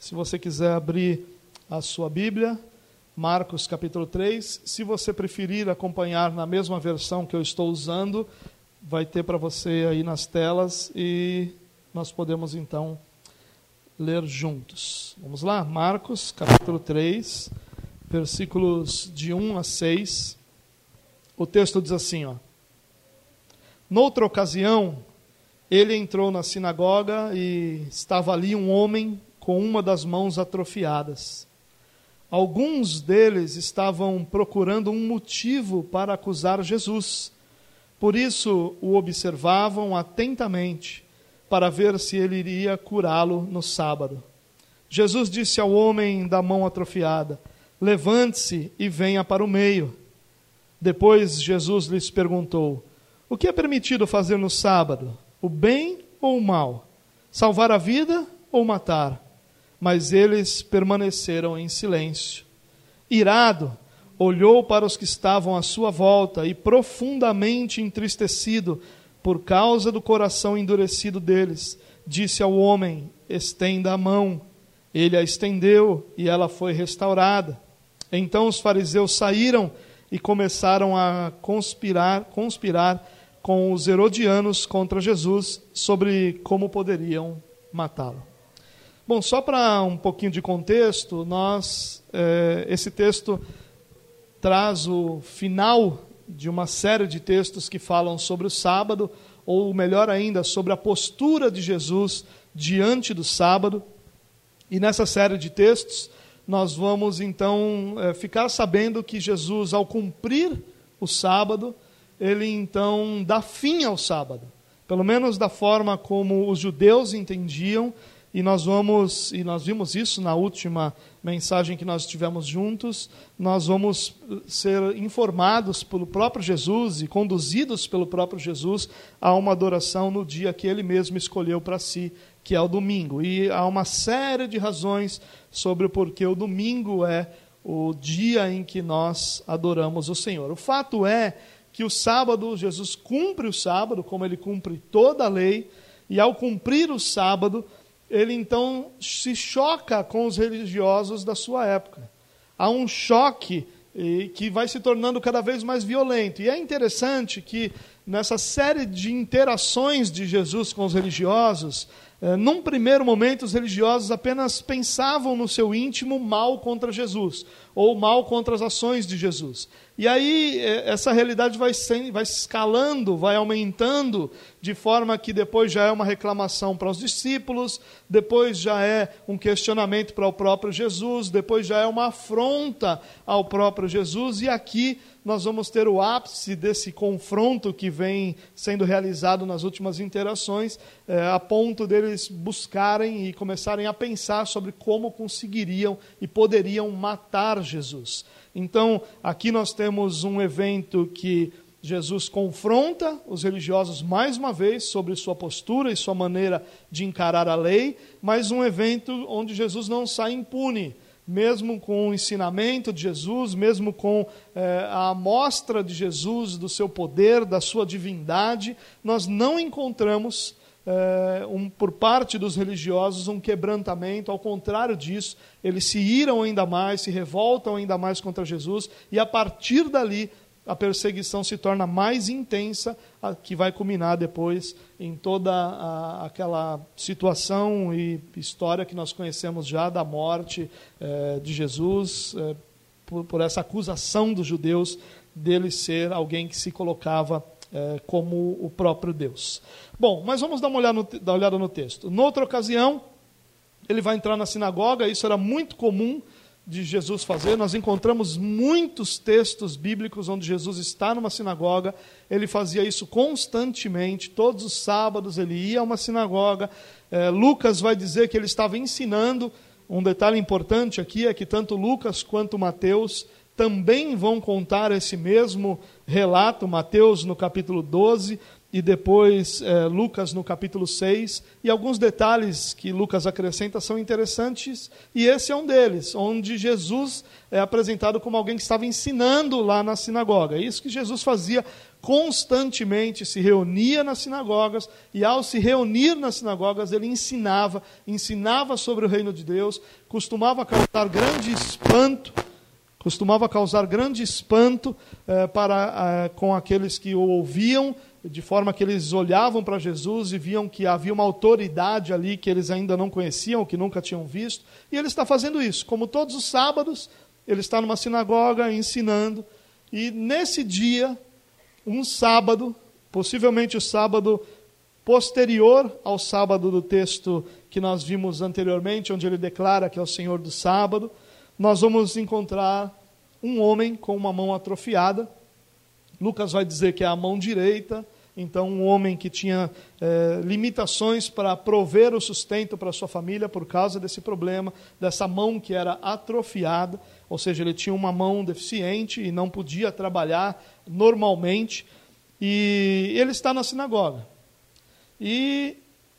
Se você quiser abrir a sua Bíblia, Marcos capítulo 3. Se você preferir acompanhar na mesma versão que eu estou usando, vai ter para você aí nas telas e nós podemos então ler juntos. Vamos lá? Marcos capítulo 3, versículos de 1 a 6. O texto diz assim, ó: Noutra ocasião, ele entrou na sinagoga e estava ali um homem com uma das mãos atrofiadas. Alguns deles estavam procurando um motivo para acusar Jesus. Por isso o observavam atentamente para ver se ele iria curá-lo no sábado. Jesus disse ao homem da mão atrofiada: Levante-se e venha para o meio. Depois Jesus lhes perguntou: O que é permitido fazer no sábado? O bem ou o mal? Salvar a vida ou matar? Mas eles permaneceram em silêncio. Irado, olhou para os que estavam à sua volta e, profundamente entristecido por causa do coração endurecido deles, disse ao homem: Estenda a mão. Ele a estendeu e ela foi restaurada. Então os fariseus saíram e começaram a conspirar, conspirar com os herodianos contra Jesus sobre como poderiam matá-lo. Bom, só para um pouquinho de contexto, nós é, esse texto traz o final de uma série de textos que falam sobre o sábado, ou melhor ainda, sobre a postura de Jesus diante do sábado. E nessa série de textos, nós vamos então é, ficar sabendo que Jesus, ao cumprir o sábado, ele então dá fim ao sábado, pelo menos da forma como os judeus entendiam e nós vamos, e nós vimos isso na última mensagem que nós tivemos juntos, nós vamos ser informados pelo próprio Jesus e conduzidos pelo próprio Jesus a uma adoração no dia que ele mesmo escolheu para si, que é o domingo. E há uma série de razões sobre o porquê o domingo é o dia em que nós adoramos o Senhor. O fato é que o sábado, Jesus cumpre o sábado, como ele cumpre toda a lei, e ao cumprir o sábado, ele então se choca com os religiosos da sua época. Há um choque que vai se tornando cada vez mais violento. E é interessante que nessa série de interações de Jesus com os religiosos, eh, num primeiro momento os religiosos apenas pensavam no seu íntimo mal contra Jesus, ou mal contra as ações de Jesus. E aí é, essa realidade vai, sendo, vai escalando, vai aumentando, de forma que depois já é uma reclamação para os discípulos, depois já é um questionamento para o próprio Jesus, depois já é uma afronta ao próprio Jesus, e aqui nós vamos ter o ápice desse confronto que vem sendo realizado nas últimas interações, é, a ponto deles buscarem e começarem a pensar sobre como conseguiriam e poderiam matar Jesus. Então, aqui nós temos um evento que Jesus confronta os religiosos mais uma vez sobre sua postura e sua maneira de encarar a lei, mas um evento onde Jesus não sai impune, mesmo com o ensinamento de Jesus, mesmo com eh, a amostra de Jesus, do seu poder, da sua divindade, nós não encontramos é, um, por parte dos religiosos um quebrantamento, ao contrário disso, eles se iram ainda mais, se revoltam ainda mais contra Jesus, e a partir dali a perseguição se torna mais intensa, que vai culminar depois em toda a, aquela situação e história que nós conhecemos já da morte é, de Jesus, é, por, por, essa acusação dos judeus dele ser alguém que se colocava é, como o próprio Deus. Bom, mas vamos dar uma olhada no, dar uma olhada no texto. Noutra ocasião, ele vai entrar na sinagoga, isso era muito comum de Jesus fazer. Nós encontramos muitos textos bíblicos onde Jesus está numa sinagoga, ele fazia isso constantemente, todos os sábados ele ia a uma sinagoga. É, Lucas vai dizer que ele estava ensinando. Um detalhe importante aqui é que tanto Lucas quanto Mateus também vão contar esse mesmo relato, Mateus no capítulo 12 e depois é, Lucas no capítulo 6. E alguns detalhes que Lucas acrescenta são interessantes, e esse é um deles, onde Jesus é apresentado como alguém que estava ensinando lá na sinagoga. É isso que Jesus fazia constantemente se reunia nas sinagogas e, ao se reunir nas sinagogas, ele ensinava, ensinava sobre o reino de Deus, costumava causar grande espanto, costumava causar grande espanto eh, para, eh, com aqueles que o ouviam, de forma que eles olhavam para Jesus e viam que havia uma autoridade ali que eles ainda não conheciam, que nunca tinham visto, e ele está fazendo isso. Como todos os sábados, ele está numa sinagoga ensinando, e nesse dia, um sábado, possivelmente o sábado posterior ao sábado do texto que nós vimos anteriormente, onde ele declara que é o Senhor do sábado, nós vamos encontrar um homem com uma mão atrofiada. Lucas vai dizer que é a mão direita, então um homem que tinha é, limitações para prover o sustento para sua família por causa desse problema, dessa mão que era atrofiada ou seja, ele tinha uma mão deficiente e não podia trabalhar normalmente. E ele está na sinagoga. E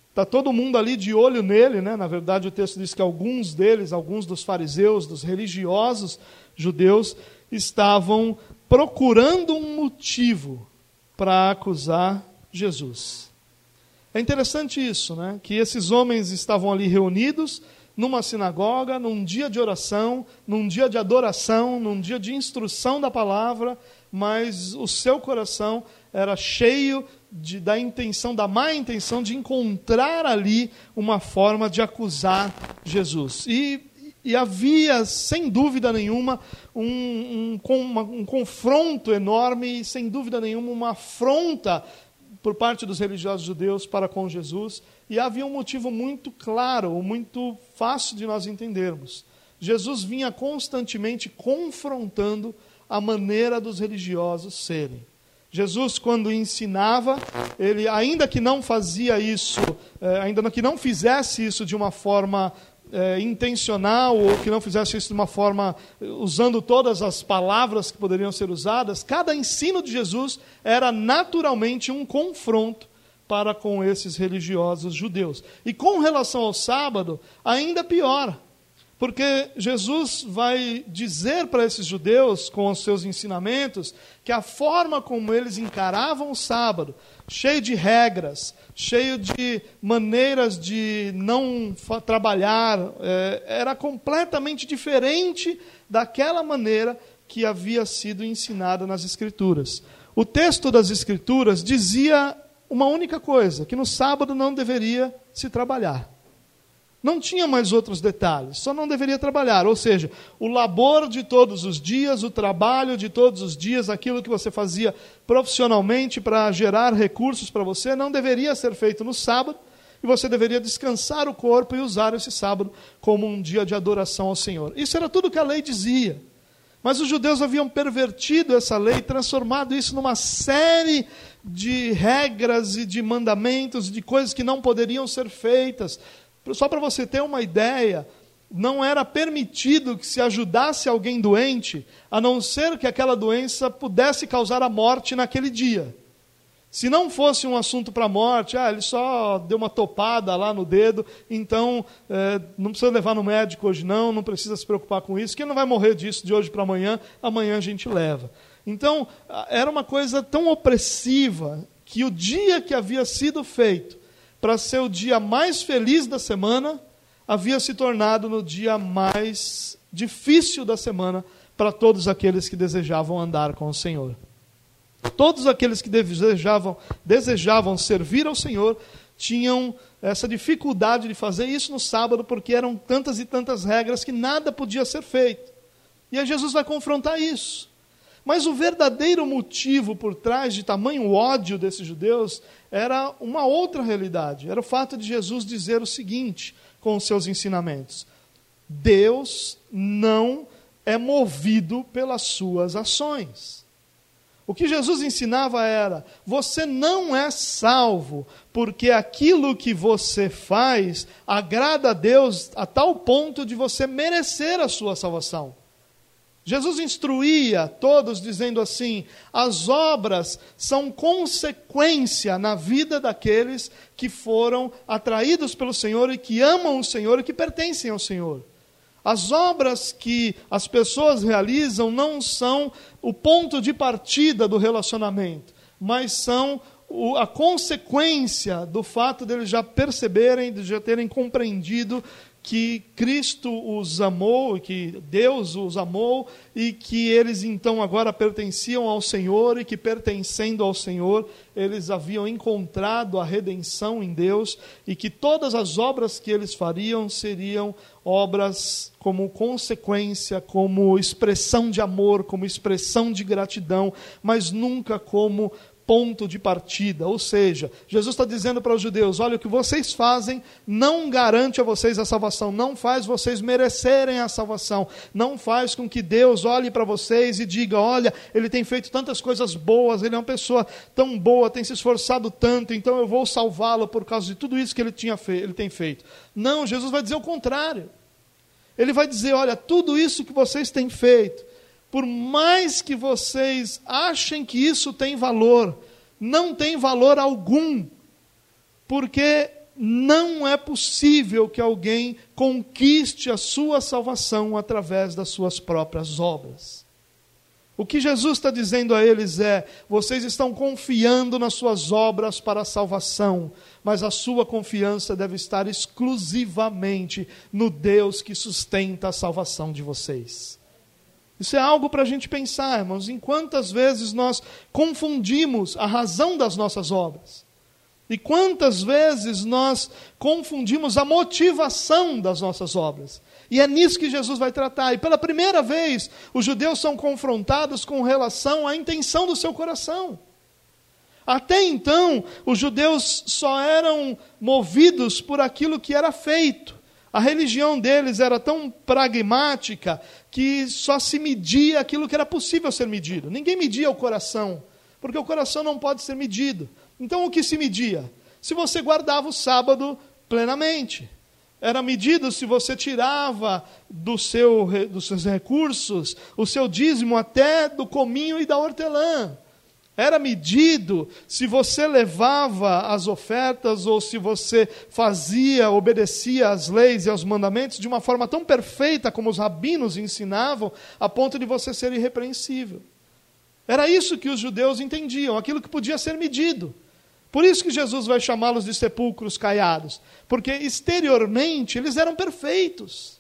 está todo mundo ali de olho nele, né? Na verdade, o texto diz que alguns deles, alguns dos fariseus, dos religiosos judeus, estavam procurando um motivo para acusar Jesus. É interessante isso, né? Que esses homens estavam ali reunidos numa sinagoga, num dia de oração, num dia de adoração, num dia de instrução da palavra, mas o seu coração era cheio de, da intenção, da má intenção de encontrar ali uma forma de acusar Jesus. E, e havia, sem dúvida nenhuma, um, um, um, confronto enorme e, sem dúvida nenhuma, uma afronta por parte dos religiosos judeus para com Jesus, e havia um motivo muito claro, muito fácil de nós entendermos. Jesus vinha constantemente confrontando a maneira dos religiosos serem. Jesus, quando ensinava, ele, ainda que não fazia isso, eh, ainda que não fizesse isso de uma forma é, intencional ou que não fizesse isso de uma forma usando todas as palavras que poderiam ser usadas, cada ensino de Jesus era naturalmente um confronto para com esses religiosos judeus. E com relação ao sábado, ainda pior. Porque Jesus vai dizer para esses judeus, com os seus ensinamentos, que a forma como eles encaravam o sábado, cheio de regras, cheio de maneiras de não trabalhar, é, era completamente diferente daquela maneira que havia sido ensinada nas Escrituras. O texto das Escrituras dizia uma única coisa: que no sábado não deveria se trabalhar. Não tinha mais outros detalhes, só não deveria trabalhar. Ou seja, o labor de todos os dias, o trabalho de todos os dias, aquilo que você fazia profissionalmente para gerar recursos para você, não deveria ser feito no sábado, e você deveria descansar o corpo e usar esse sábado como um dia de adoração ao Senhor. Isso era tudo que a lei dizia. Mas os judeus haviam pervertido essa lei, transformado isso numa série de regras e de mandamentos, de coisas que não poderiam ser feitas, só para você ter uma ideia, não era permitido que se ajudasse alguém doente, a não ser que aquela doença pudesse causar a morte naquele dia. Se não fosse um assunto para a morte, ah, ele só deu uma topada lá no dedo, então é, não precisa levar no médico hoje não, não precisa se preocupar com isso, que não vai morrer disso de hoje para amanhã, amanhã a gente leva. Então, era uma coisa tão opressiva que o dia que havia sido feito para ser o dia mais feliz da semana, havia se tornado no dia mais difícil da semana para todos aqueles que desejavam andar com o Senhor. Todos aqueles que desejavam, desejavam servir ao Senhor tinham essa dificuldade de fazer isso no sábado, porque eram tantas e tantas regras que nada podia ser feito. E aí Jesus vai confrontar isso. Mas o verdadeiro motivo por trás de tamanho ódio desses judeus era uma outra realidade. Era o fato de Jesus dizer o seguinte com os seus ensinamentos: Deus não é movido pelas suas ações. O que Jesus ensinava era: você não é salvo porque aquilo que você faz agrada a Deus a tal ponto de você merecer a sua salvação. Jesus instruía todos dizendo assim: as obras são consequência na vida daqueles que foram atraídos pelo Senhor e que amam o Senhor e que pertencem ao Senhor. As obras que as pessoas realizam não são o ponto de partida do relacionamento, mas são a consequência do fato deles já perceberem, de já terem compreendido que Cristo os amou, que Deus os amou e que eles então agora pertenciam ao Senhor e que pertencendo ao Senhor eles haviam encontrado a redenção em Deus e que todas as obras que eles fariam seriam obras como consequência, como expressão de amor, como expressão de gratidão, mas nunca como ponto de partida. Ou seja, Jesus está dizendo para os judeus: olha, o que vocês fazem não garante a vocês a salvação, não faz vocês merecerem a salvação, não faz com que Deus olhe para vocês e diga: olha, ele tem feito tantas coisas boas, ele é uma pessoa tão boa, tem se esforçado tanto, então eu vou salvá-lo por causa de tudo isso que ele, tinha fe ele tem feito. Não, Jesus vai dizer o contrário. Ele vai dizer: olha, tudo isso que vocês têm feito, por mais que vocês achem que isso tem valor, não tem valor algum, porque não é possível que alguém conquiste a sua salvação através das suas próprias obras. O que Jesus está dizendo a eles é: vocês estão confiando nas suas obras para a salvação, mas a sua confiança deve estar exclusivamente no Deus que sustenta a salvação de vocês. Isso é algo para a gente pensar, irmãos, em quantas vezes nós confundimos a razão das nossas obras. E quantas vezes nós confundimos a motivação das nossas obras. E é nisso que Jesus vai tratar. E pela primeira vez, os judeus são confrontados com relação à intenção do seu coração. Até então, os judeus só eram movidos por aquilo que era feito. A religião deles era tão pragmática que só se media aquilo que era possível ser medido. Ninguém media o coração, porque o coração não pode ser medido. Então o que se media? Se você guardava o sábado plenamente. Era medido se você tirava do seu, dos seus recursos o seu dízimo até do cominho e da hortelã. Era medido se você levava as ofertas ou se você fazia, obedecia às leis e aos mandamentos de uma forma tão perfeita como os rabinos ensinavam, a ponto de você ser irrepreensível. Era isso que os judeus entendiam, aquilo que podia ser medido. Por isso que Jesus vai chamá-los de sepulcros caiados, porque exteriormente eles eram perfeitos.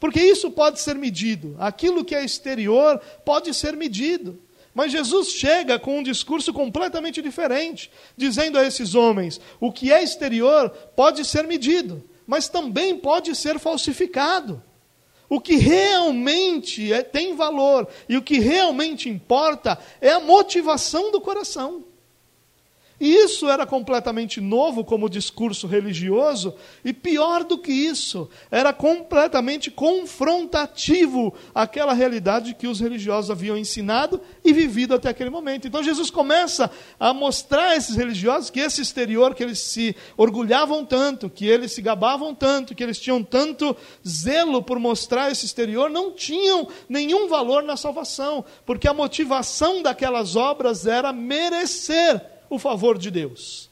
Porque isso pode ser medido, aquilo que é exterior pode ser medido. Mas Jesus chega com um discurso completamente diferente, dizendo a esses homens: o que é exterior pode ser medido, mas também pode ser falsificado. O que realmente é, tem valor e o que realmente importa é a motivação do coração. Isso era completamente novo como discurso religioso, e pior do que isso, era completamente confrontativo àquela realidade que os religiosos haviam ensinado e vivido até aquele momento. Então Jesus começa a mostrar a esses religiosos que esse exterior que eles se orgulhavam tanto, que eles se gabavam tanto, que eles tinham tanto zelo por mostrar esse exterior, não tinham nenhum valor na salvação, porque a motivação daquelas obras era merecer o favor de Deus.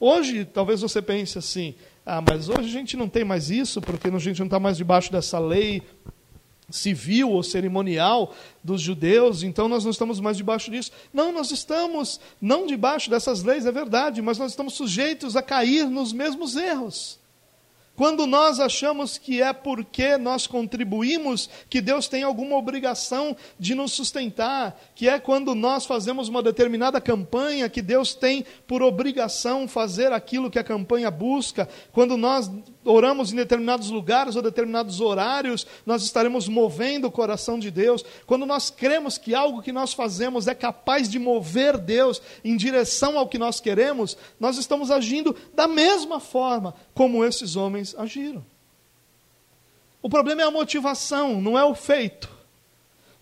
Hoje, talvez você pense assim: ah, mas hoje a gente não tem mais isso, porque a gente não está mais debaixo dessa lei civil ou cerimonial dos judeus, então nós não estamos mais debaixo disso. Não, nós estamos não debaixo dessas leis, é verdade, mas nós estamos sujeitos a cair nos mesmos erros. Quando nós achamos que é porque nós contribuímos que Deus tem alguma obrigação de nos sustentar, que é quando nós fazemos uma determinada campanha que Deus tem por obrigação fazer aquilo que a campanha busca, quando nós oramos em determinados lugares ou determinados horários, nós estaremos movendo o coração de Deus. Quando nós cremos que algo que nós fazemos é capaz de mover Deus em direção ao que nós queremos, nós estamos agindo da mesma forma como esses homens agiram. O problema é a motivação, não é o feito.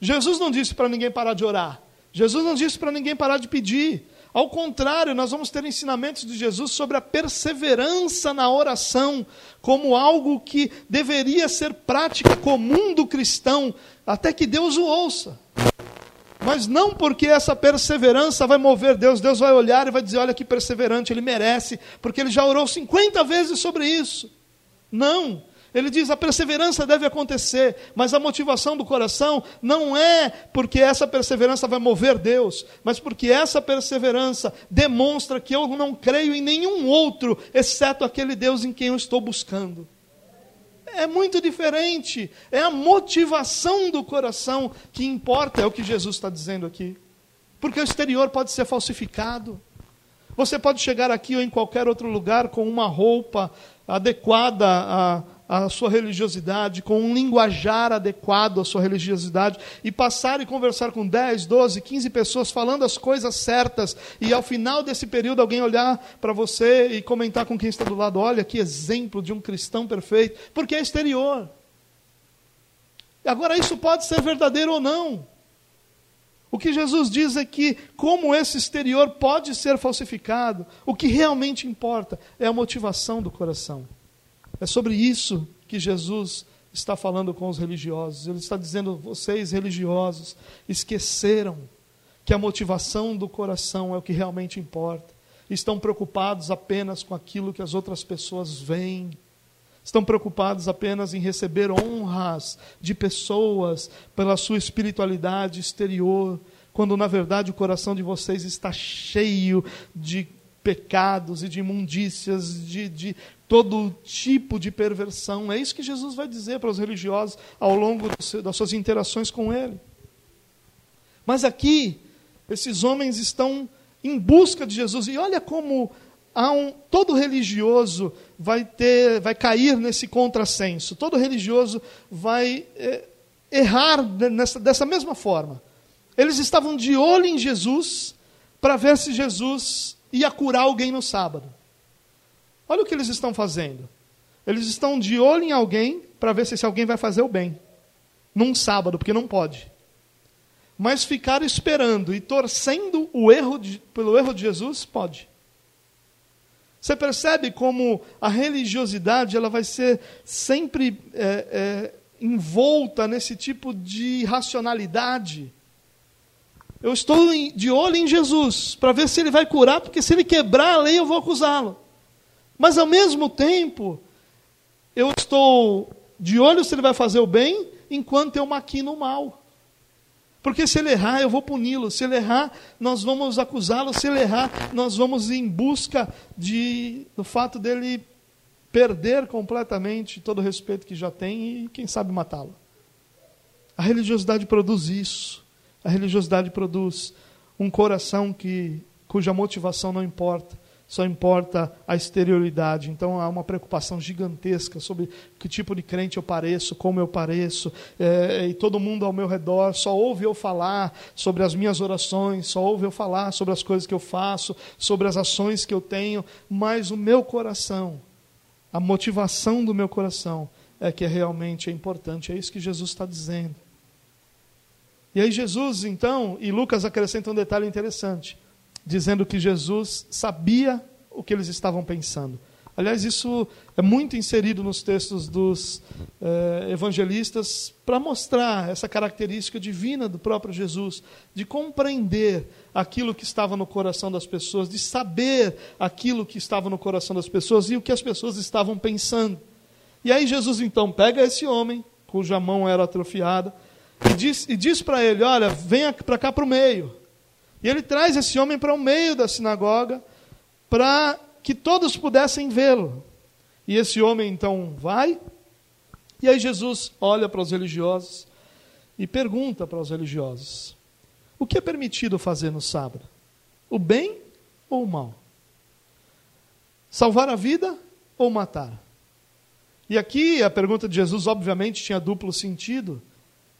Jesus não disse para ninguém parar de orar. Jesus não disse para ninguém parar de pedir. Ao contrário, nós vamos ter ensinamentos de Jesus sobre a perseverança na oração, como algo que deveria ser prática comum do cristão, até que Deus o ouça. Mas não porque essa perseverança vai mover Deus, Deus vai olhar e vai dizer: olha que perseverante, ele merece, porque ele já orou 50 vezes sobre isso. Não. Ele diz: a perseverança deve acontecer, mas a motivação do coração não é porque essa perseverança vai mover Deus, mas porque essa perseverança demonstra que eu não creio em nenhum outro, exceto aquele Deus em quem eu estou buscando. É muito diferente, é a motivação do coração que importa, é o que Jesus está dizendo aqui. Porque o exterior pode ser falsificado. Você pode chegar aqui ou em qualquer outro lugar com uma roupa adequada à, à sua religiosidade, com um linguajar adequado à sua religiosidade, e passar e conversar com 10, 12, 15 pessoas falando as coisas certas, e ao final desse período alguém olhar para você e comentar com quem está do lado: olha que exemplo de um cristão perfeito, porque é exterior. Agora, isso pode ser verdadeiro ou não. O que Jesus diz é que, como esse exterior pode ser falsificado, o que realmente importa é a motivação do coração. É sobre isso que Jesus está falando com os religiosos. Ele está dizendo: vocês religiosos esqueceram que a motivação do coração é o que realmente importa. Estão preocupados apenas com aquilo que as outras pessoas veem estão preocupados apenas em receber honras de pessoas pela sua espiritualidade exterior, quando na verdade o coração de vocês está cheio de pecados e de imundícias, de, de todo tipo de perversão. É isso que Jesus vai dizer para os religiosos ao longo das suas interações com Ele. Mas aqui, esses homens estão em busca de Jesus, e olha como um, todo religioso vai ter, vai cair nesse contrassenso. Todo religioso vai é, errar nessa, dessa mesma forma. Eles estavam de olho em Jesus para ver se Jesus ia curar alguém no sábado. Olha o que eles estão fazendo. Eles estão de olho em alguém para ver se esse alguém vai fazer o bem. Num sábado, porque não pode. Mas ficar esperando e torcendo o erro de, pelo erro de Jesus, pode. Você percebe como a religiosidade ela vai ser sempre é, é, envolta nesse tipo de racionalidade. Eu estou de olho em Jesus para ver se ele vai curar, porque se ele quebrar a lei eu vou acusá-lo. Mas ao mesmo tempo, eu estou de olho se ele vai fazer o bem, enquanto eu maquino o mal. Porque se ele errar, eu vou puni-lo. Se ele errar, nós vamos acusá-lo. Se ele errar, nós vamos em busca de, do fato dele perder completamente todo o respeito que já tem e, quem sabe, matá-lo. A religiosidade produz isso. A religiosidade produz um coração que, cuja motivação não importa só importa a exterioridade. Então há uma preocupação gigantesca sobre que tipo de crente eu pareço, como eu pareço, é, e todo mundo ao meu redor só ouve eu falar sobre as minhas orações, só ouve eu falar sobre as coisas que eu faço, sobre as ações que eu tenho, mas o meu coração, a motivação do meu coração é que realmente é importante. É isso que Jesus está dizendo. E aí Jesus, então, e Lucas acrescenta um detalhe interessante dizendo que Jesus sabia o que eles estavam pensando. Aliás, isso é muito inserido nos textos dos eh, evangelistas para mostrar essa característica divina do próprio Jesus, de compreender aquilo que estava no coração das pessoas, de saber aquilo que estava no coração das pessoas e o que as pessoas estavam pensando. E aí Jesus então pega esse homem, cuja mão era atrofiada, e diz, e diz para ele: Olha, venha para cá para o meio. E ele traz esse homem para o meio da sinagoga para que todos pudessem vê-lo. E esse homem então vai, e aí Jesus olha para os religiosos e pergunta para os religiosos: O que é permitido fazer no sábado? O bem ou o mal? Salvar a vida ou matar? E aqui a pergunta de Jesus, obviamente, tinha duplo sentido.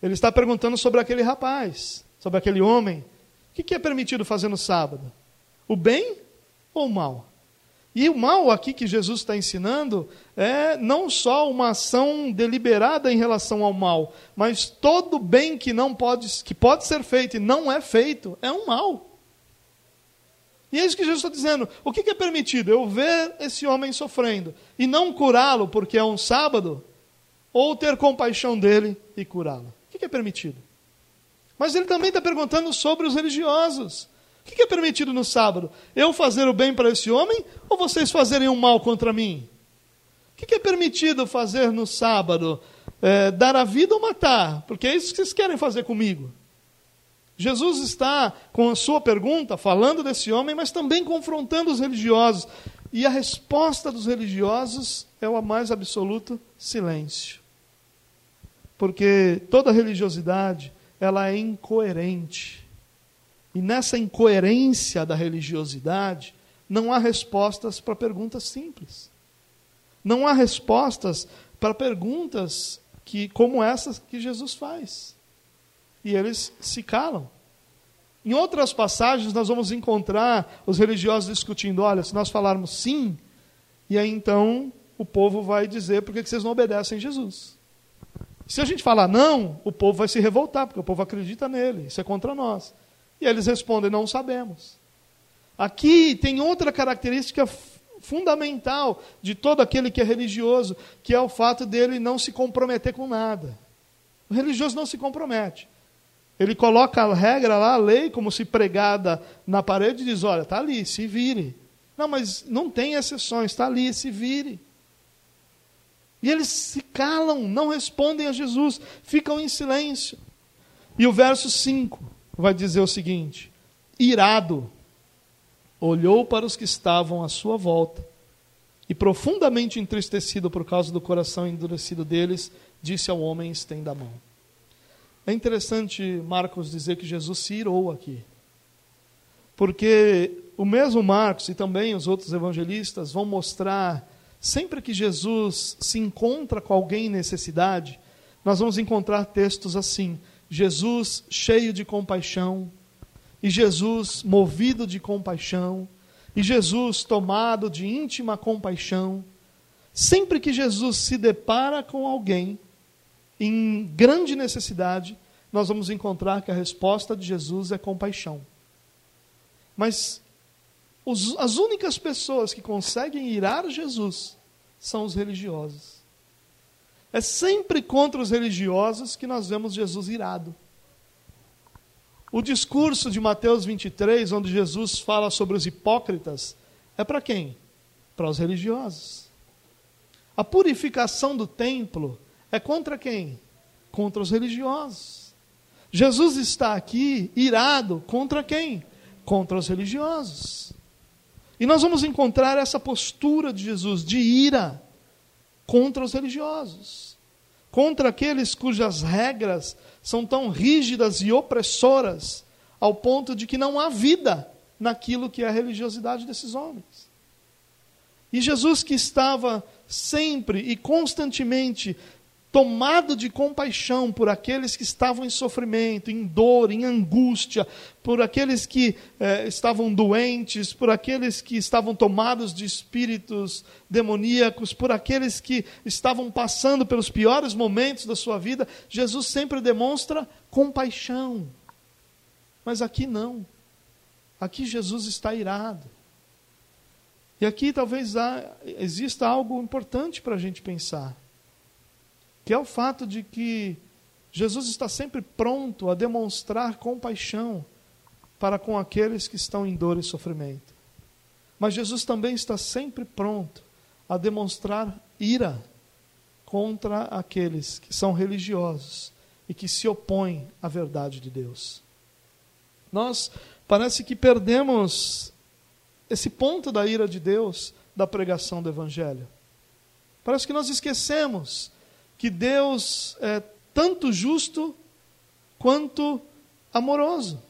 Ele está perguntando sobre aquele rapaz, sobre aquele homem o que é permitido fazer no sábado? O bem ou o mal? E o mal aqui que Jesus está ensinando é não só uma ação deliberada em relação ao mal, mas todo bem que não pode, que pode ser feito e não é feito é um mal. E é isso que Jesus está dizendo. O que é permitido? Eu ver esse homem sofrendo e não curá-lo porque é um sábado, ou ter compaixão dele e curá-lo. O que é permitido? Mas ele também está perguntando sobre os religiosos. O que é permitido no sábado? Eu fazer o bem para esse homem ou vocês fazerem o mal contra mim? O que é permitido fazer no sábado? É, dar a vida ou matar? Porque é isso que vocês querem fazer comigo. Jesus está, com a sua pergunta, falando desse homem, mas também confrontando os religiosos. E a resposta dos religiosos é o mais absoluto silêncio. Porque toda religiosidade, ela é incoerente. E nessa incoerência da religiosidade, não há respostas para perguntas simples. Não há respostas para perguntas que como essas que Jesus faz e eles se calam. Em outras passagens, nós vamos encontrar os religiosos discutindo: olha, se nós falarmos sim, e aí então o povo vai dizer por que vocês não obedecem a Jesus. Se a gente falar não, o povo vai se revoltar, porque o povo acredita nele, isso é contra nós. E eles respondem: não sabemos. Aqui tem outra característica fundamental de todo aquele que é religioso, que é o fato dele não se comprometer com nada. O religioso não se compromete. Ele coloca a regra lá, a lei, como se pregada na parede, e diz: olha, está ali, se vire. Não, mas não tem exceções, está ali, se vire. E eles se calam, não respondem a Jesus, ficam em silêncio. E o verso 5 vai dizer o seguinte: irado, olhou para os que estavam à sua volta e, profundamente entristecido por causa do coração endurecido deles, disse ao homem: estenda a mão. É interessante Marcos dizer que Jesus se irou aqui. Porque o mesmo Marcos e também os outros evangelistas vão mostrar, sempre que Jesus se encontra com alguém em necessidade, nós vamos encontrar textos assim: Jesus cheio de compaixão, e Jesus movido de compaixão, e Jesus tomado de íntima compaixão. Sempre que Jesus se depara com alguém, em grande necessidade, nós vamos encontrar que a resposta de Jesus é compaixão. Mas os, as únicas pessoas que conseguem irar Jesus são os religiosos. É sempre contra os religiosos que nós vemos Jesus irado. O discurso de Mateus 23, onde Jesus fala sobre os hipócritas, é para quem? Para os religiosos. A purificação do templo é contra quem? Contra os religiosos. Jesus está aqui irado contra quem? Contra os religiosos. E nós vamos encontrar essa postura de Jesus de ira contra os religiosos, contra aqueles cujas regras são tão rígidas e opressoras ao ponto de que não há vida naquilo que é a religiosidade desses homens. E Jesus que estava sempre e constantemente tomado de compaixão por aqueles que estavam em sofrimento, em dor, em angústia, por aqueles que eh, estavam doentes, por aqueles que estavam tomados de espíritos demoníacos, por aqueles que estavam passando pelos piores momentos da sua vida, Jesus sempre demonstra compaixão. Mas aqui não. Aqui Jesus está irado. E aqui talvez há, exista algo importante para a gente pensar que é o fato de que Jesus está sempre pronto a demonstrar compaixão para com aqueles que estão em dor e sofrimento. Mas Jesus também está sempre pronto a demonstrar ira contra aqueles que são religiosos e que se opõem à verdade de Deus. Nós parece que perdemos esse ponto da ira de Deus da pregação do Evangelho. Parece que nós esquecemos que Deus é tanto justo quanto amoroso.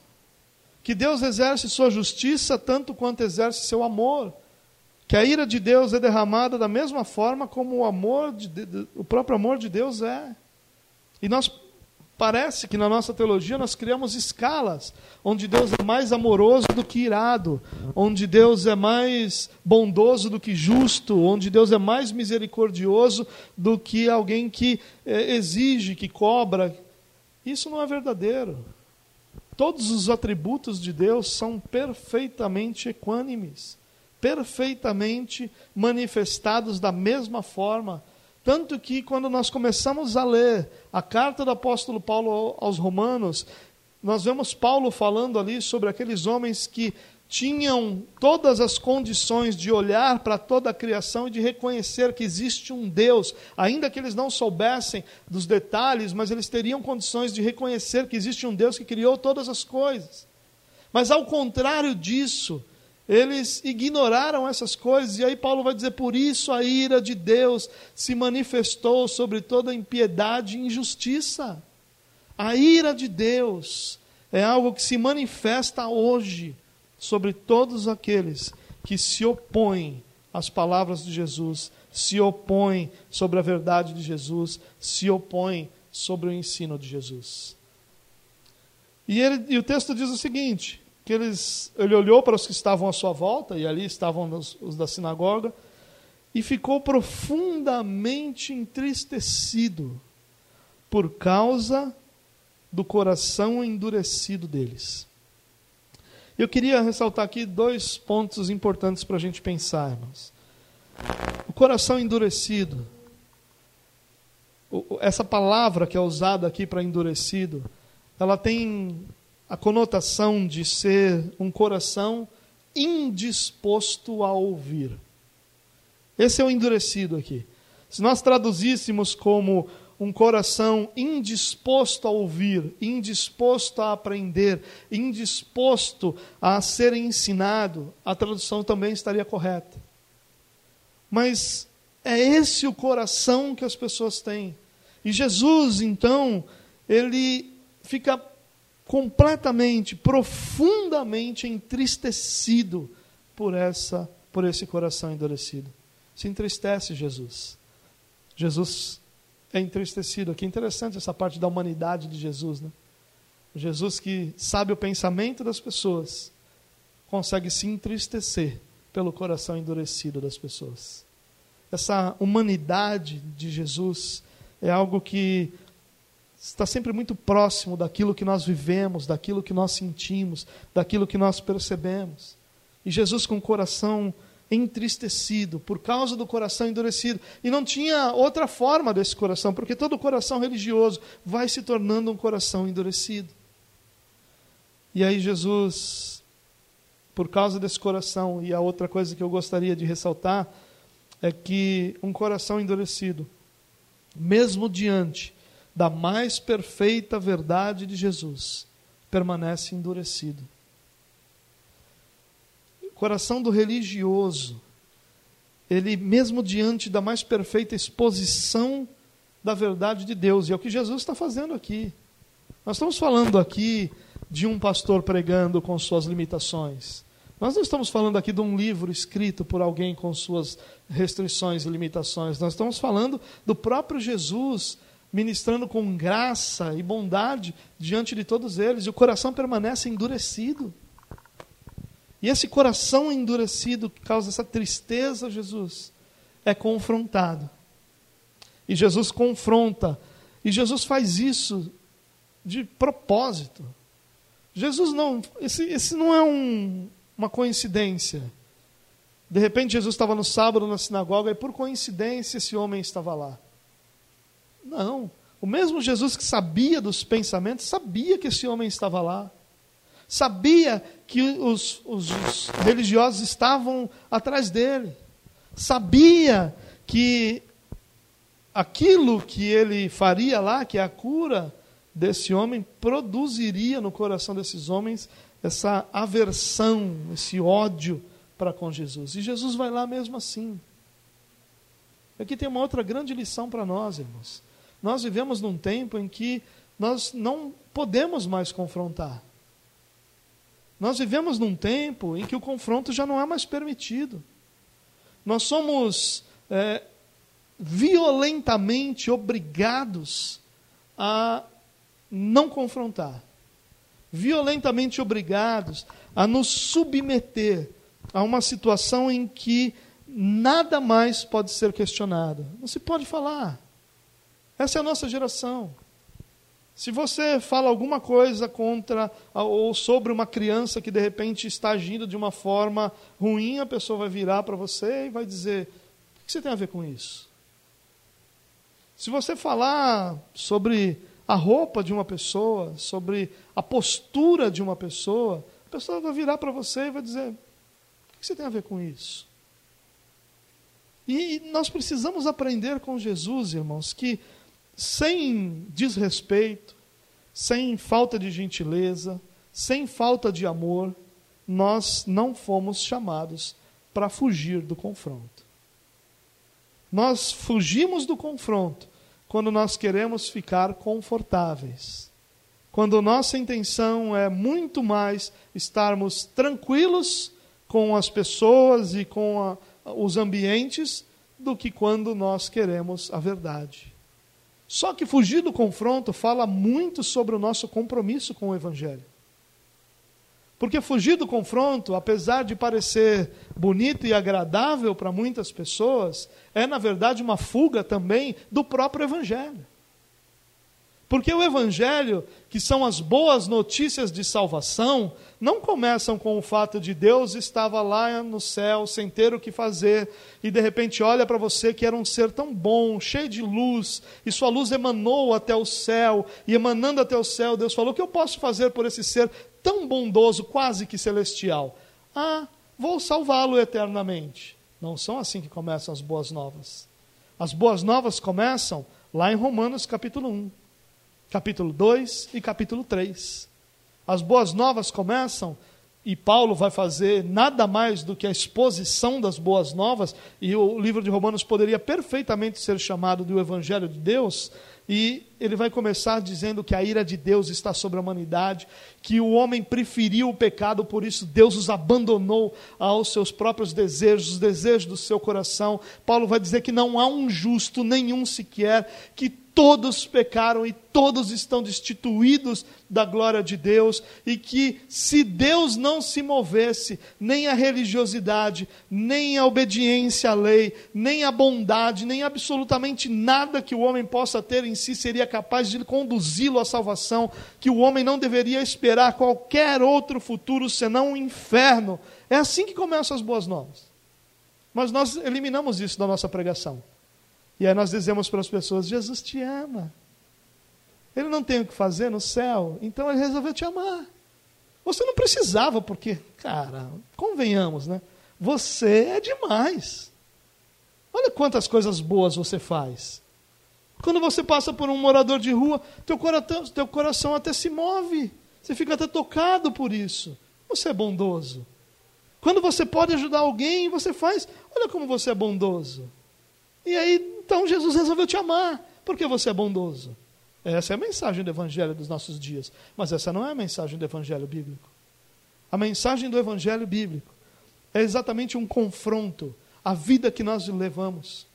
Que Deus exerce sua justiça tanto quanto exerce seu amor. Que a ira de Deus é derramada da mesma forma como o amor de, de, o próprio amor de Deus é. E nós Parece que na nossa teologia nós criamos escalas, onde Deus é mais amoroso do que irado, onde Deus é mais bondoso do que justo, onde Deus é mais misericordioso do que alguém que é, exige, que cobra. Isso não é verdadeiro. Todos os atributos de Deus são perfeitamente equânimes, perfeitamente manifestados da mesma forma tanto que quando nós começamos a ler a carta do apóstolo Paulo aos Romanos, nós vemos Paulo falando ali sobre aqueles homens que tinham todas as condições de olhar para toda a criação e de reconhecer que existe um Deus, ainda que eles não soubessem dos detalhes, mas eles teriam condições de reconhecer que existe um Deus que criou todas as coisas. Mas ao contrário disso, eles ignoraram essas coisas, e aí Paulo vai dizer: por isso a ira de Deus se manifestou sobre toda impiedade e injustiça. A ira de Deus é algo que se manifesta hoje sobre todos aqueles que se opõem às palavras de Jesus, se opõem sobre a verdade de Jesus, se opõem sobre o ensino de Jesus. E, ele, e o texto diz o seguinte: que eles, ele olhou para os que estavam à sua volta, e ali estavam os, os da sinagoga, e ficou profundamente entristecido por causa do coração endurecido deles. Eu queria ressaltar aqui dois pontos importantes para a gente pensar, irmãos. O coração endurecido, essa palavra que é usada aqui para endurecido, ela tem a conotação de ser um coração indisposto a ouvir. Esse é o endurecido aqui. Se nós traduzíssemos como um coração indisposto a ouvir, indisposto a aprender, indisposto a ser ensinado, a tradução também estaria correta. Mas é esse o coração que as pessoas têm. E Jesus, então, ele fica completamente, profundamente entristecido por essa por esse coração endurecido. Se entristece Jesus. Jesus é entristecido. É interessante essa parte da humanidade de Jesus, né? Jesus que sabe o pensamento das pessoas, consegue se entristecer pelo coração endurecido das pessoas. Essa humanidade de Jesus é algo que está sempre muito próximo daquilo que nós vivemos, daquilo que nós sentimos, daquilo que nós percebemos. E Jesus com o coração entristecido por causa do coração endurecido. E não tinha outra forma desse coração, porque todo coração religioso vai se tornando um coração endurecido. E aí Jesus, por causa desse coração, e a outra coisa que eu gostaria de ressaltar é que um coração endurecido, mesmo diante da mais perfeita verdade de Jesus, permanece endurecido coração do religioso, ele mesmo diante da mais perfeita exposição da verdade de Deus, e é o que Jesus está fazendo aqui. Nós estamos falando aqui de um pastor pregando com suas limitações. Nós não estamos falando aqui de um livro escrito por alguém com suas restrições e limitações. Nós estamos falando do próprio Jesus ministrando com graça e bondade diante de todos eles, e o coração permanece endurecido. E esse coração endurecido que causa essa tristeza, Jesus, é confrontado. E Jesus confronta. E Jesus faz isso de propósito. Jesus não. Esse, esse não é um, uma coincidência. De repente, Jesus estava no sábado na sinagoga e, por coincidência, esse homem estava lá. Não. O mesmo Jesus que sabia dos pensamentos, sabia que esse homem estava lá sabia que os, os, os religiosos estavam atrás dele, sabia que aquilo que ele faria lá, que é a cura desse homem, produziria no coração desses homens essa aversão, esse ódio para com Jesus. E Jesus vai lá mesmo assim. Aqui tem uma outra grande lição para nós, irmãos. Nós vivemos num tempo em que nós não podemos mais confrontar. Nós vivemos num tempo em que o confronto já não é mais permitido. Nós somos é, violentamente obrigados a não confrontar, violentamente obrigados a nos submeter a uma situação em que nada mais pode ser questionado. Não se pode falar. Essa é a nossa geração. Se você fala alguma coisa contra ou sobre uma criança que de repente está agindo de uma forma ruim, a pessoa vai virar para você e vai dizer: o que você tem a ver com isso? Se você falar sobre a roupa de uma pessoa, sobre a postura de uma pessoa, a pessoa vai virar para você e vai dizer: o que você tem a ver com isso? E nós precisamos aprender com Jesus, irmãos, que sem desrespeito, sem falta de gentileza, sem falta de amor, nós não fomos chamados para fugir do confronto. Nós fugimos do confronto quando nós queremos ficar confortáveis. Quando nossa intenção é muito mais estarmos tranquilos com as pessoas e com a, os ambientes do que quando nós queremos a verdade. Só que fugir do confronto fala muito sobre o nosso compromisso com o Evangelho. Porque fugir do confronto, apesar de parecer bonito e agradável para muitas pessoas, é na verdade uma fuga também do próprio Evangelho. Porque o Evangelho, que são as boas notícias de salvação, não começam com o fato de Deus estava lá no céu sem ter o que fazer e de repente olha para você que era um ser tão bom, cheio de luz, e sua luz emanou até o céu, e emanando até o céu, Deus falou: O que eu posso fazer por esse ser tão bondoso, quase que celestial? Ah, vou salvá-lo eternamente. Não são assim que começam as boas novas. As boas novas começam lá em Romanos capítulo 1 capítulo 2 e capítulo 3. As boas novas começam e Paulo vai fazer nada mais do que a exposição das boas novas, e o livro de Romanos poderia perfeitamente ser chamado do Evangelho de Deus, e ele vai começar dizendo que a ira de Deus está sobre a humanidade, que o homem preferiu o pecado, por isso Deus os abandonou aos seus próprios desejos, os desejos do seu coração. Paulo vai dizer que não há um justo, nenhum sequer, que todos pecaram e todos estão destituídos da glória de Deus, e que se Deus não se movesse, nem a religiosidade, nem a obediência à lei, nem a bondade, nem absolutamente nada que o homem possa ter em si seria capaz de conduzi-lo à salvação, que o homem não deveria esperar qualquer outro futuro senão o um inferno. É assim que começam as boas novas. Mas nós eliminamos isso da nossa pregação. E aí nós dizemos para as pessoas: Jesus te ama. Ele não tem o que fazer no céu, então ele resolveu te amar. Você não precisava, porque, cara, convenhamos, né? Você é demais. Olha quantas coisas boas você faz. Quando você passa por um morador de rua, teu coração, teu coração até se move. Você fica até tocado por isso. Você é bondoso. Quando você pode ajudar alguém, você faz. Olha como você é bondoso. E aí então Jesus resolveu te amar, porque você é bondoso. Essa é a mensagem do Evangelho dos nossos dias. Mas essa não é a mensagem do Evangelho bíblico. A mensagem do Evangelho bíblico é exatamente um confronto à vida que nós levamos.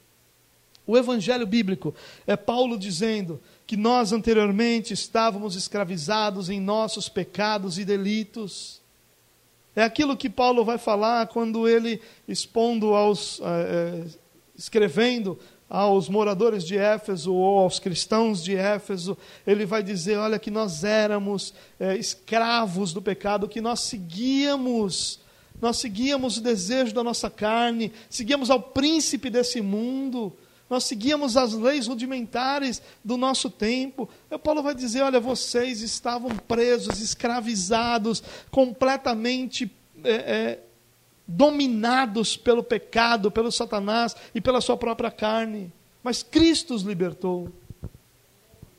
O Evangelho bíblico é Paulo dizendo que nós anteriormente estávamos escravizados em nossos pecados e delitos. É aquilo que Paulo vai falar quando ele, expondo aos. Eh, escrevendo aos moradores de Éfeso ou aos cristãos de Éfeso, ele vai dizer: olha, que nós éramos é, escravos do pecado, que nós seguíamos, nós seguíamos o desejo da nossa carne, seguíamos ao príncipe desse mundo, nós seguíamos as leis rudimentares do nosso tempo. E Paulo vai dizer: olha, vocês estavam presos, escravizados, completamente. É, é, dominados pelo pecado, pelo Satanás e pela sua própria carne. Mas Cristo os libertou.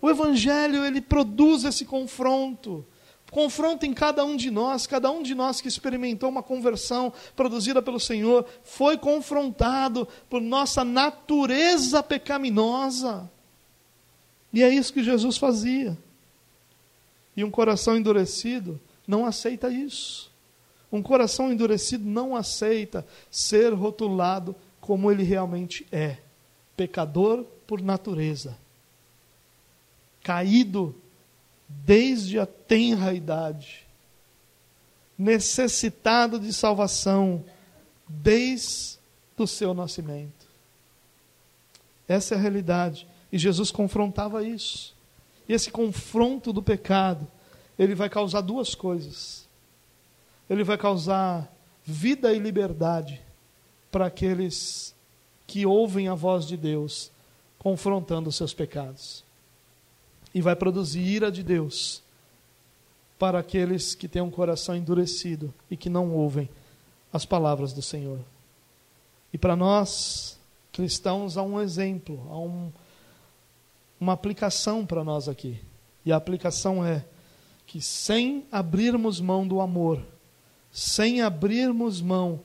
O Evangelho, ele produz esse confronto. Confronto em cada um de nós, cada um de nós que experimentou uma conversão produzida pelo Senhor, foi confrontado por nossa natureza pecaminosa. E é isso que Jesus fazia. E um coração endurecido não aceita isso. Um coração endurecido não aceita ser rotulado como ele realmente é: pecador por natureza, caído desde a tenra idade, necessitado de salvação desde o seu nascimento. Essa é a realidade. E Jesus confrontava isso. E esse confronto do pecado, ele vai causar duas coisas ele vai causar vida e liberdade para aqueles que ouvem a voz de Deus confrontando os seus pecados. E vai produzir ira de Deus para aqueles que têm um coração endurecido e que não ouvem as palavras do Senhor. E para nós, cristãos, há um exemplo, há um, uma aplicação para nós aqui. E a aplicação é que sem abrirmos mão do amor, sem abrirmos mão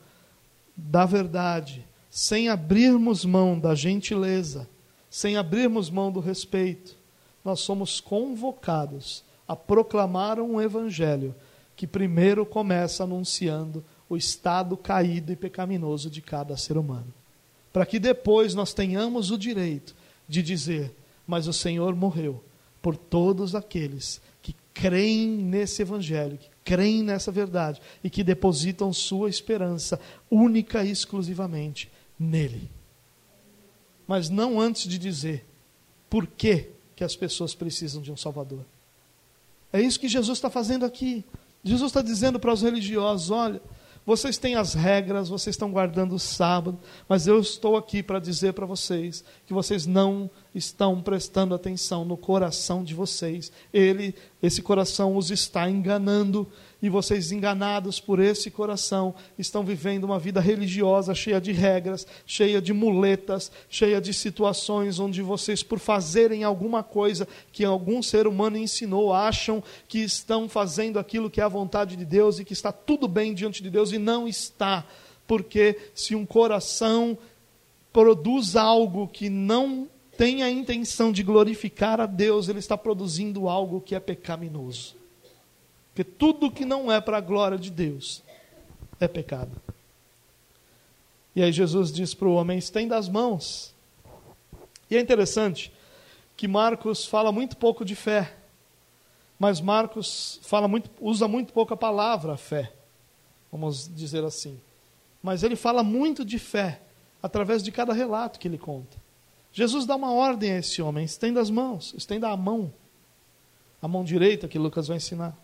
da verdade, sem abrirmos mão da gentileza, sem abrirmos mão do respeito, nós somos convocados a proclamar um evangelho que primeiro começa anunciando o estado caído e pecaminoso de cada ser humano. Para que depois nós tenhamos o direito de dizer: Mas o Senhor morreu por todos aqueles que creem nesse Evangelho, que creem nessa verdade e que depositam sua esperança única e exclusivamente nele. Mas não antes de dizer por que, que as pessoas precisam de um Salvador. É isso que Jesus está fazendo aqui. Jesus está dizendo para os religiosos: olha, vocês têm as regras, vocês estão guardando o sábado, mas eu estou aqui para dizer para vocês que vocês não estão prestando atenção no coração de vocês. Ele, esse coração os está enganando e vocês, enganados por esse coração, estão vivendo uma vida religiosa cheia de regras, cheia de muletas, cheia de situações onde vocês, por fazerem alguma coisa que algum ser humano ensinou, acham que estão fazendo aquilo que é a vontade de Deus e que está tudo bem diante de Deus e não está. Porque se um coração produz algo que não tem a intenção de glorificar a Deus, ele está produzindo algo que é pecaminoso. Porque tudo que não é para a glória de Deus é pecado. E aí Jesus diz para o homem: estenda as mãos. E é interessante que Marcos fala muito pouco de fé, mas Marcos fala muito, usa muito pouco a palavra fé, vamos dizer assim. Mas ele fala muito de fé através de cada relato que ele conta. Jesus dá uma ordem a esse homem: estenda as mãos, estenda a mão, a mão direita que Lucas vai ensinar.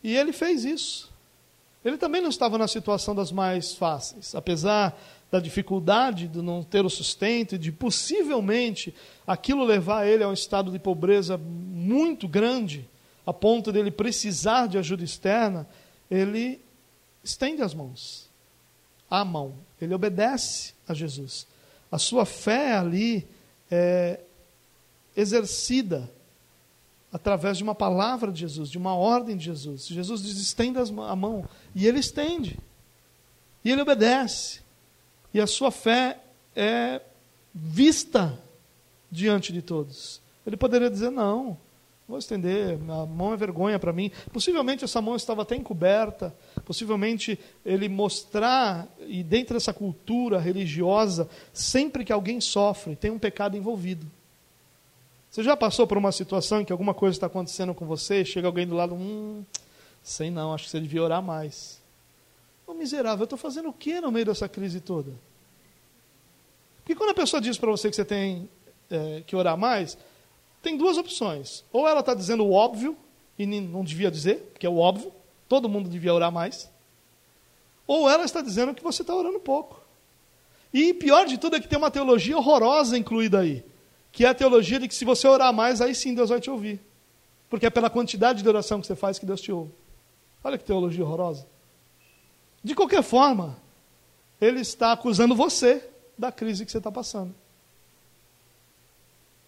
E ele fez isso. Ele também não estava na situação das mais fáceis, apesar da dificuldade de não ter o sustento e de possivelmente aquilo levar ele a um estado de pobreza muito grande, a ponto dele precisar de ajuda externa, ele estende as mãos, a mão, ele obedece a Jesus. A sua fé ali é exercida através de uma palavra de Jesus, de uma ordem de Jesus. Jesus diz: estenda a mão. E ele estende. E ele obedece. E a sua fé é vista diante de todos. Ele poderia dizer: não, vou estender, a mão é vergonha para mim. Possivelmente essa mão estava até encoberta. Possivelmente ele mostrar, e dentro dessa cultura religiosa, sempre que alguém sofre, tem um pecado envolvido. Você já passou por uma situação em que alguma coisa está acontecendo com você, chega alguém do lado, hum, sei não, acho que você devia orar mais. Ô miserável, eu estou fazendo o que no meio dessa crise toda? Porque quando a pessoa diz para você que você tem é, que orar mais, tem duas opções. Ou ela está dizendo o óbvio, e não devia dizer, porque é o óbvio, todo mundo devia orar mais. Ou ela está dizendo que você está orando pouco. E pior de tudo é que tem uma teologia horrorosa incluída aí que é a teologia de que se você orar mais, aí sim Deus vai te ouvir. Porque é pela quantidade de oração que você faz que Deus te ouve. Olha que teologia horrorosa. De qualquer forma, ele está acusando você da crise que você está passando.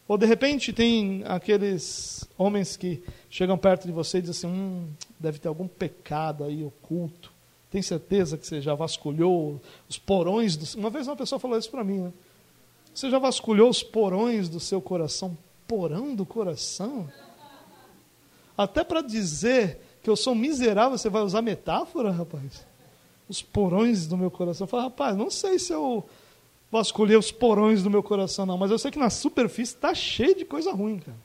Ou de repente tem aqueles homens que chegam perto de você e dizem assim: hum, deve ter algum pecado aí oculto. Tem certeza que você já vasculhou os porões do. Uma vez uma pessoa falou isso para mim. Né? Você já vasculhou os porões do seu coração? Porão do coração? Até para dizer que eu sou miserável, você vai usar metáfora, rapaz? Os porões do meu coração. Eu falo, rapaz, não sei se eu vasculhei os porões do meu coração, não, mas eu sei que na superfície está cheio de coisa ruim, cara.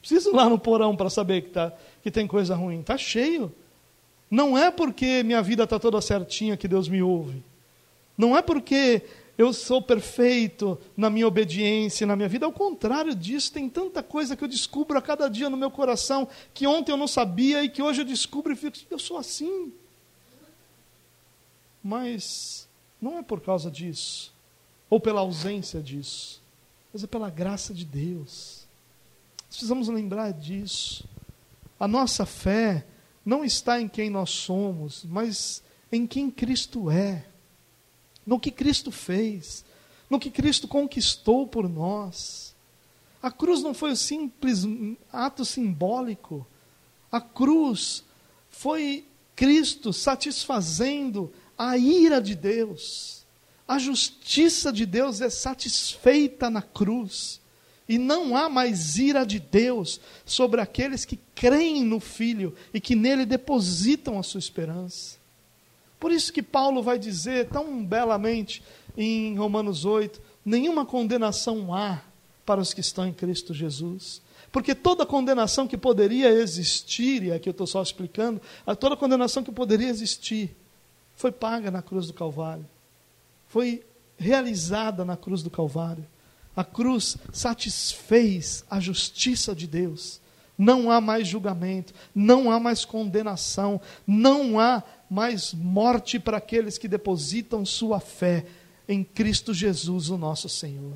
Preciso ir lá no porão para saber que, tá, que tem coisa ruim. Está cheio. Não é porque minha vida está toda certinha que Deus me ouve. Não é porque eu sou perfeito na minha obediência, na minha vida. Ao contrário disso, tem tanta coisa que eu descubro a cada dia no meu coração que ontem eu não sabia e que hoje eu descubro e fico, eu sou assim. Mas não é por causa disso, ou pela ausência disso, mas é pela graça de Deus. Precisamos lembrar disso. A nossa fé não está em quem nós somos, mas em quem Cristo é, no que Cristo fez, no que Cristo conquistou por nós. A cruz não foi um simples ato simbólico. A cruz foi Cristo satisfazendo a ira de Deus. A justiça de Deus é satisfeita na cruz. E não há mais ira de Deus sobre aqueles que creem no Filho e que nele depositam a sua esperança. Por isso que Paulo vai dizer tão belamente em Romanos 8: nenhuma condenação há para os que estão em Cristo Jesus. Porque toda condenação que poderia existir, e aqui eu estou só explicando, toda condenação que poderia existir foi paga na cruz do Calvário. Foi realizada na cruz do Calvário. A cruz satisfez a justiça de Deus. Não há mais julgamento, não há mais condenação, não há mais morte para aqueles que depositam sua fé em Cristo Jesus, o nosso Senhor.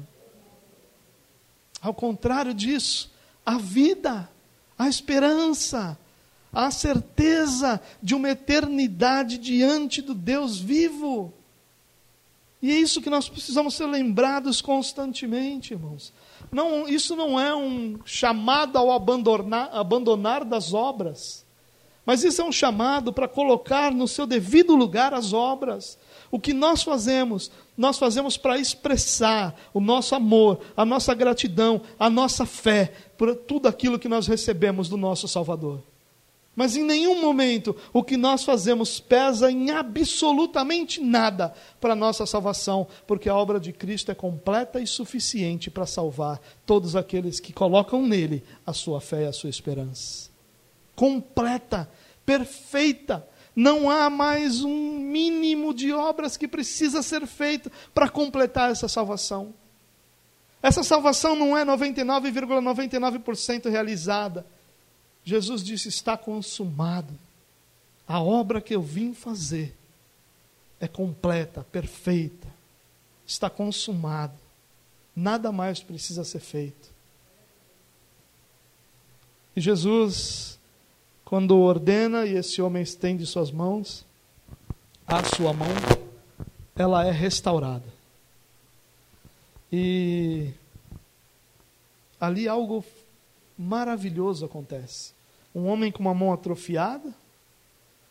Ao contrário disso, a vida, a esperança, a certeza de uma eternidade diante do Deus vivo. E é isso que nós precisamos ser lembrados constantemente, irmãos. Não, isso não é um chamado ao abandonar, abandonar das obras, mas isso é um chamado para colocar no seu devido lugar as obras. O que nós fazemos, nós fazemos para expressar o nosso amor, a nossa gratidão, a nossa fé por tudo aquilo que nós recebemos do nosso Salvador. Mas em nenhum momento o que nós fazemos pesa em absolutamente nada para a nossa salvação, porque a obra de Cristo é completa e suficiente para salvar todos aqueles que colocam nele a sua fé e a sua esperança. Completa, perfeita. Não há mais um mínimo de obras que precisa ser feito para completar essa salvação. Essa salvação não é 99,99% ,99 realizada Jesus disse: Está consumado. A obra que eu vim fazer é completa, perfeita. Está consumado. Nada mais precisa ser feito. E Jesus, quando ordena e esse homem estende suas mãos, a sua mão, ela é restaurada. E ali algo maravilhoso acontece. Um homem com uma mão atrofiada,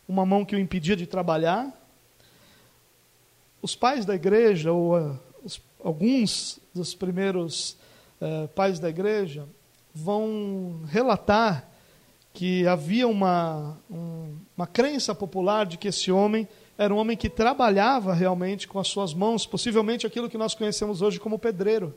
uma mão que o impedia de trabalhar. Os pais da igreja, ou uh, os, alguns dos primeiros uh, pais da igreja, vão relatar que havia uma, um, uma crença popular de que esse homem era um homem que trabalhava realmente com as suas mãos, possivelmente aquilo que nós conhecemos hoje como pedreiro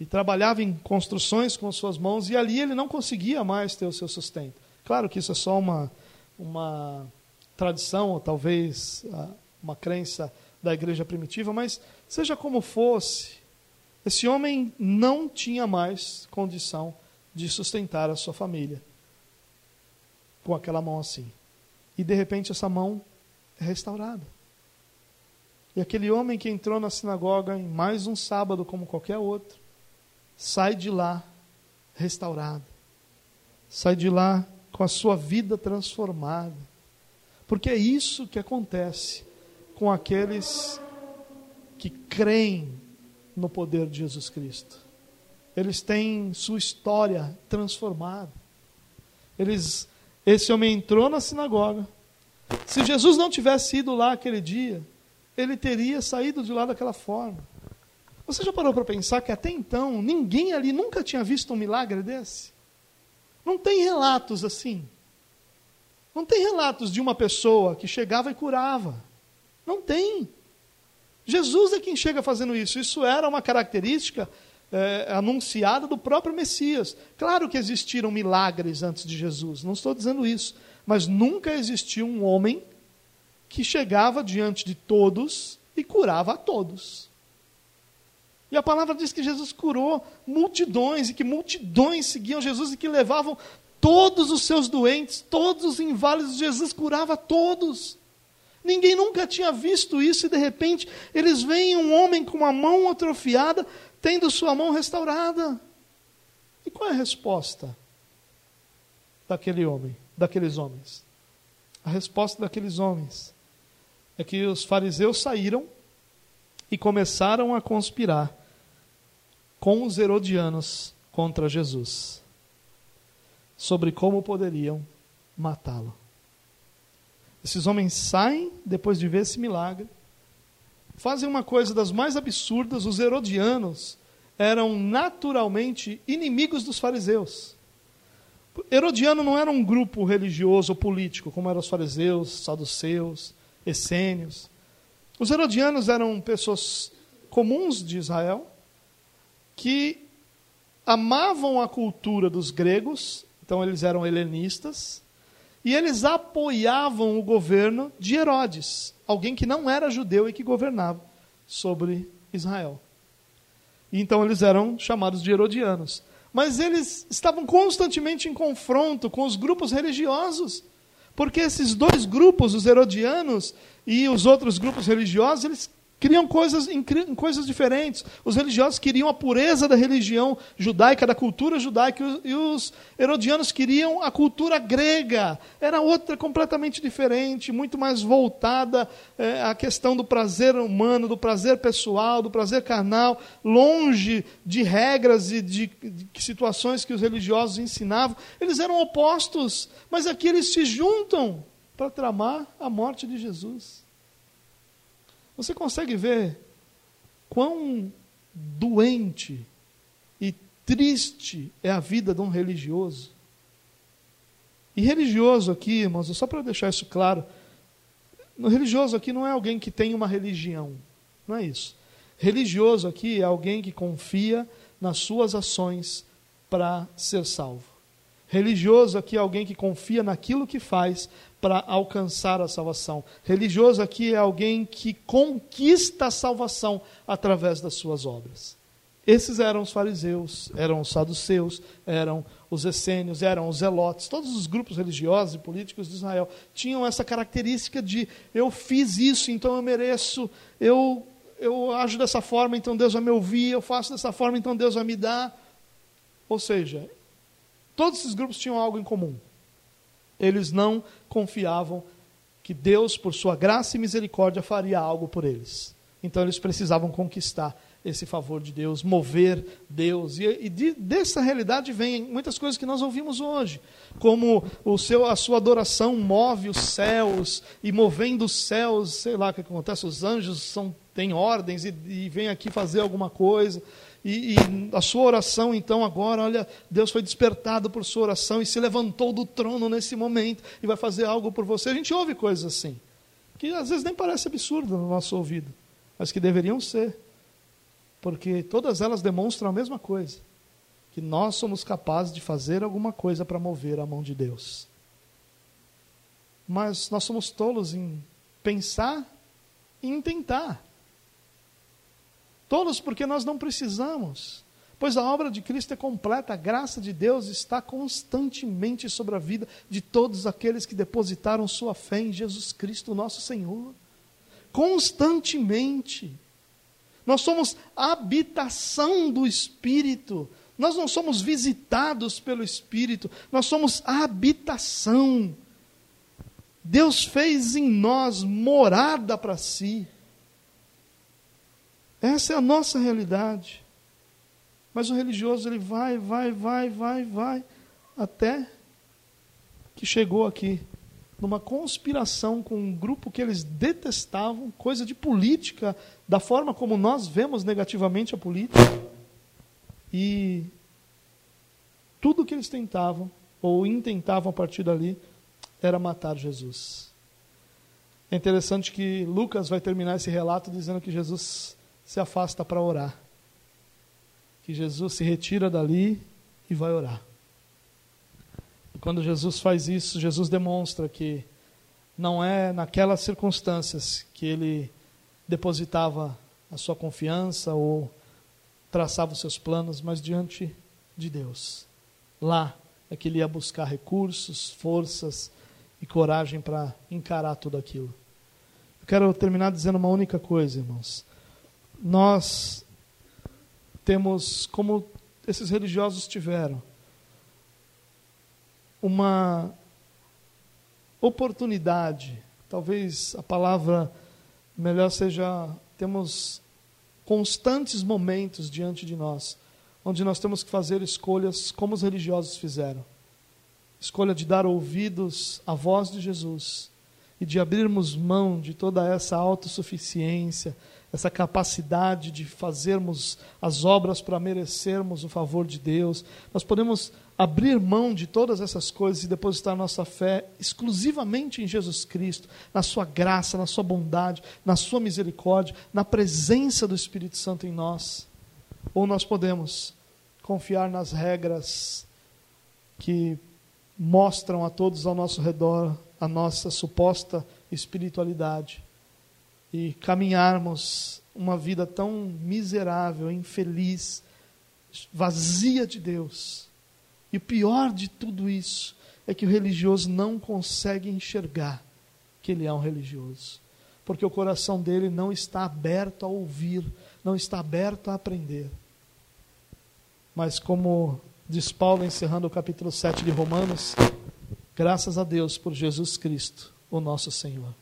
e trabalhava em construções com suas mãos, e ali ele não conseguia mais ter o seu sustento. Claro que isso é só uma, uma tradição, ou talvez ah, uma crença da igreja primitiva, mas seja como fosse, esse homem não tinha mais condição de sustentar a sua família com aquela mão assim. E de repente essa mão é restaurada. E aquele homem que entrou na sinagoga em mais um sábado, como qualquer outro, sai de lá restaurado, sai de lá com a sua vida transformada. Porque é isso que acontece com aqueles que creem no poder de Jesus Cristo. Eles têm sua história transformada. Eles, esse homem entrou na sinagoga. Se Jesus não tivesse ido lá aquele dia, ele teria saído de lá daquela forma. Você já parou para pensar que até então ninguém ali nunca tinha visto um milagre desse? Não tem relatos assim. Não tem relatos de uma pessoa que chegava e curava. Não tem. Jesus é quem chega fazendo isso. Isso era uma característica é, anunciada do próprio Messias. Claro que existiram milagres antes de Jesus, não estou dizendo isso. Mas nunca existiu um homem que chegava diante de todos e curava a todos. E a palavra diz que Jesus curou multidões e que multidões seguiam Jesus e que levavam todos os seus doentes, todos os inválidos. Jesus curava todos. Ninguém nunca tinha visto isso e de repente eles veem um homem com uma mão atrofiada tendo sua mão restaurada. E qual é a resposta? daquele homem, daqueles homens? A resposta daqueles homens é que os fariseus saíram e começaram a conspirar com os herodianos contra Jesus sobre como poderiam matá-lo. Esses homens saem depois de ver esse milagre, fazem uma coisa das mais absurdas. Os herodianos eram naturalmente inimigos dos fariseus. Herodiano não era um grupo religioso ou político, como eram os fariseus, saduceus, essênios. Os herodianos eram pessoas comuns de Israel que amavam a cultura dos gregos então eles eram helenistas, e eles apoiavam o governo de Herodes, alguém que não era judeu e que governava sobre Israel. E então eles eram chamados de herodianos. Mas eles estavam constantemente em confronto com os grupos religiosos, porque esses dois grupos, os herodianos e os outros grupos religiosos, eles Queriam coisas coisas diferentes. Os religiosos queriam a pureza da religião judaica, da cultura judaica, e os herodianos queriam a cultura grega. Era outra completamente diferente, muito mais voltada é, à questão do prazer humano, do prazer pessoal, do prazer carnal, longe de regras e de, de situações que os religiosos ensinavam. Eles eram opostos, mas aqui eles se juntam para tramar a morte de Jesus. Você consegue ver quão doente e triste é a vida de um religioso? E religioso aqui, irmãos, só para deixar isso claro, no religioso aqui não é alguém que tem uma religião, não é isso. Religioso aqui é alguém que confia nas suas ações para ser salvo. Religioso aqui é alguém que confia naquilo que faz para alcançar a salvação. Religioso aqui é alguém que conquista a salvação através das suas obras. Esses eram os fariseus, eram os saduceus, eram os essênios, eram os zelotes. Todos os grupos religiosos e políticos de Israel tinham essa característica de eu fiz isso, então eu mereço, eu, eu ajo dessa forma, então Deus vai me ouvir, eu faço dessa forma, então Deus vai me dar. Ou seja, todos esses grupos tinham algo em comum. Eles não confiavam que Deus, por sua graça e misericórdia, faria algo por eles. Então eles precisavam conquistar esse favor de Deus, mover Deus. E, e de, dessa realidade vem muitas coisas que nós ouvimos hoje, como o seu, a sua adoração move os céus, e movendo os céus, sei lá o que acontece, os anjos são, têm ordens e, e vêm aqui fazer alguma coisa. E, e, a sua oração, então, agora, olha, Deus foi despertado por sua oração e se levantou do trono nesse momento e vai fazer algo por você. A gente ouve coisas assim, que às vezes nem parece absurdo no nosso ouvido, mas que deveriam ser, porque todas elas demonstram a mesma coisa: que nós somos capazes de fazer alguma coisa para mover a mão de Deus. Mas nós somos tolos em pensar e em tentar. Tolos porque nós não precisamos. Pois a obra de Cristo é completa, a graça de Deus está constantemente sobre a vida de todos aqueles que depositaram sua fé em Jesus Cristo, nosso Senhor. Constantemente. Nós somos habitação do Espírito. Nós não somos visitados pelo Espírito, nós somos habitação. Deus fez em nós morada para si. Essa é a nossa realidade. Mas o religioso ele vai, vai, vai, vai, vai, até que chegou aqui numa conspiração com um grupo que eles detestavam, coisa de política, da forma como nós vemos negativamente a política. E tudo que eles tentavam, ou intentavam a partir dali, era matar Jesus. É interessante que Lucas vai terminar esse relato dizendo que Jesus se afasta para orar. Que Jesus se retira dali e vai orar. Quando Jesus faz isso, Jesus demonstra que não é naquelas circunstâncias que ele depositava a sua confiança ou traçava os seus planos, mas diante de Deus. Lá é que ele ia buscar recursos, forças e coragem para encarar tudo aquilo. Eu quero terminar dizendo uma única coisa, irmãos nós temos, como esses religiosos tiveram, uma oportunidade, talvez a palavra melhor seja, temos constantes momentos diante de nós, onde nós temos que fazer escolhas como os religiosos fizeram. Escolha de dar ouvidos à voz de Jesus e de abrirmos mão de toda essa autossuficiência, essa capacidade de fazermos as obras para merecermos o favor de Deus. Nós podemos abrir mão de todas essas coisas e depositar nossa fé exclusivamente em Jesus Cristo, na Sua graça, na Sua bondade, na Sua misericórdia, na presença do Espírito Santo em nós. Ou nós podemos confiar nas regras que mostram a todos ao nosso redor a nossa suposta espiritualidade e caminharmos uma vida tão miserável, infeliz, vazia de Deus. E o pior de tudo isso é que o religioso não consegue enxergar que ele é um religioso, porque o coração dele não está aberto a ouvir, não está aberto a aprender. Mas como diz Paulo encerrando o capítulo 7 de Romanos, graças a Deus por Jesus Cristo, o nosso Senhor.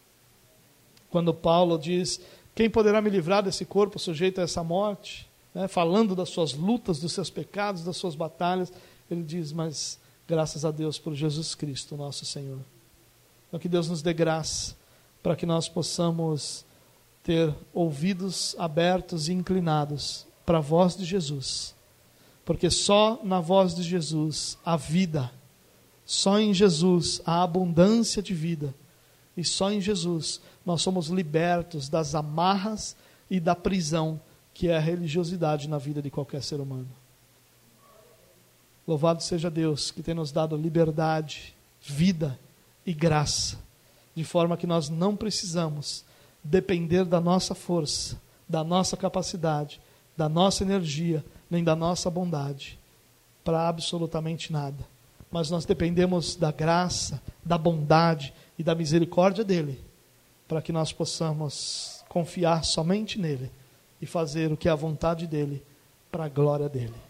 Quando Paulo diz: Quem poderá me livrar desse corpo sujeito a essa morte? Né, falando das suas lutas, dos seus pecados, das suas batalhas, ele diz: Mas graças a Deus por Jesus Cristo, nosso Senhor. Então, que Deus nos dê graça para que nós possamos ter ouvidos abertos e inclinados para a voz de Jesus. Porque só na voz de Jesus há vida, só em Jesus há abundância de vida, e só em Jesus nós somos libertos das amarras e da prisão que é a religiosidade na vida de qualquer ser humano. Louvado seja Deus que tem nos dado liberdade, vida e graça, de forma que nós não precisamos depender da nossa força, da nossa capacidade, da nossa energia, nem da nossa bondade para absolutamente nada. Mas nós dependemos da graça, da bondade e da misericórdia dele para que nós possamos confiar somente nele e fazer o que é a vontade dele para a glória dele.